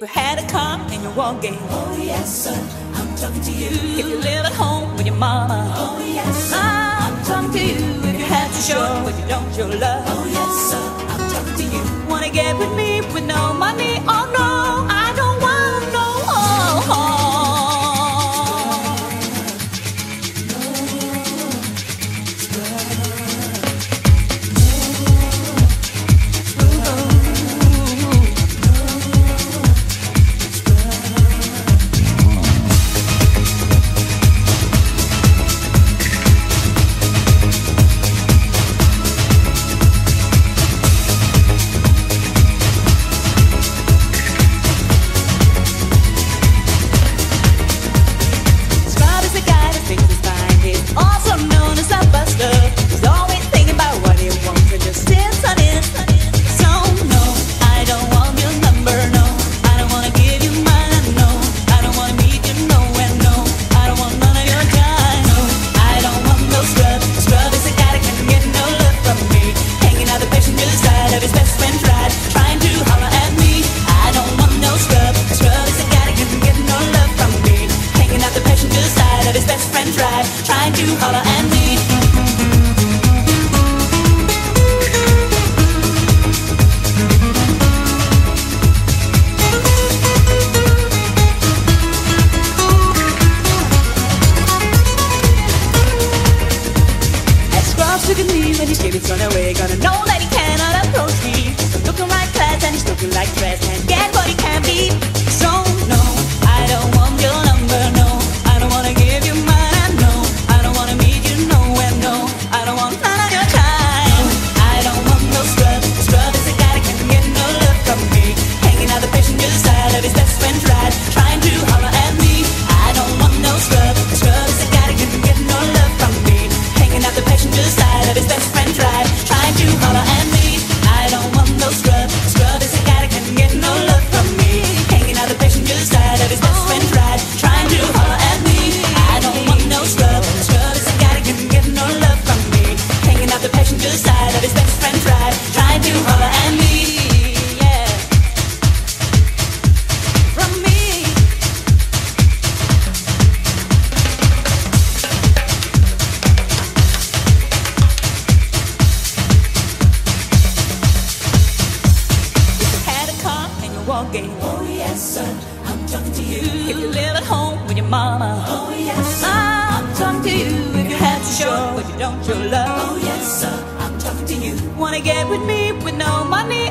You had a car and you walk gay. Oh yes, sir, I'm talking to you. If you live at home with your mama. Oh yes, sir, I'm, I'm talking to you. If you had to show, but you don't show love. Oh yes, sir, I'm talking to you. Wanna get with me? Side of his best friend's ride, trying to holler and. Look at me when away Gonna know that he cannot approach me. Looking like class and he's looking like trash Can't get what he can. walking. Oh yes, sir, I'm talking to you. If you live at home with your mama. Oh yes, sir, I'm, talking to you. If you have to show, but you don't show love. Oh yes, sir, I'm talking to you. Wanna get with me with no money?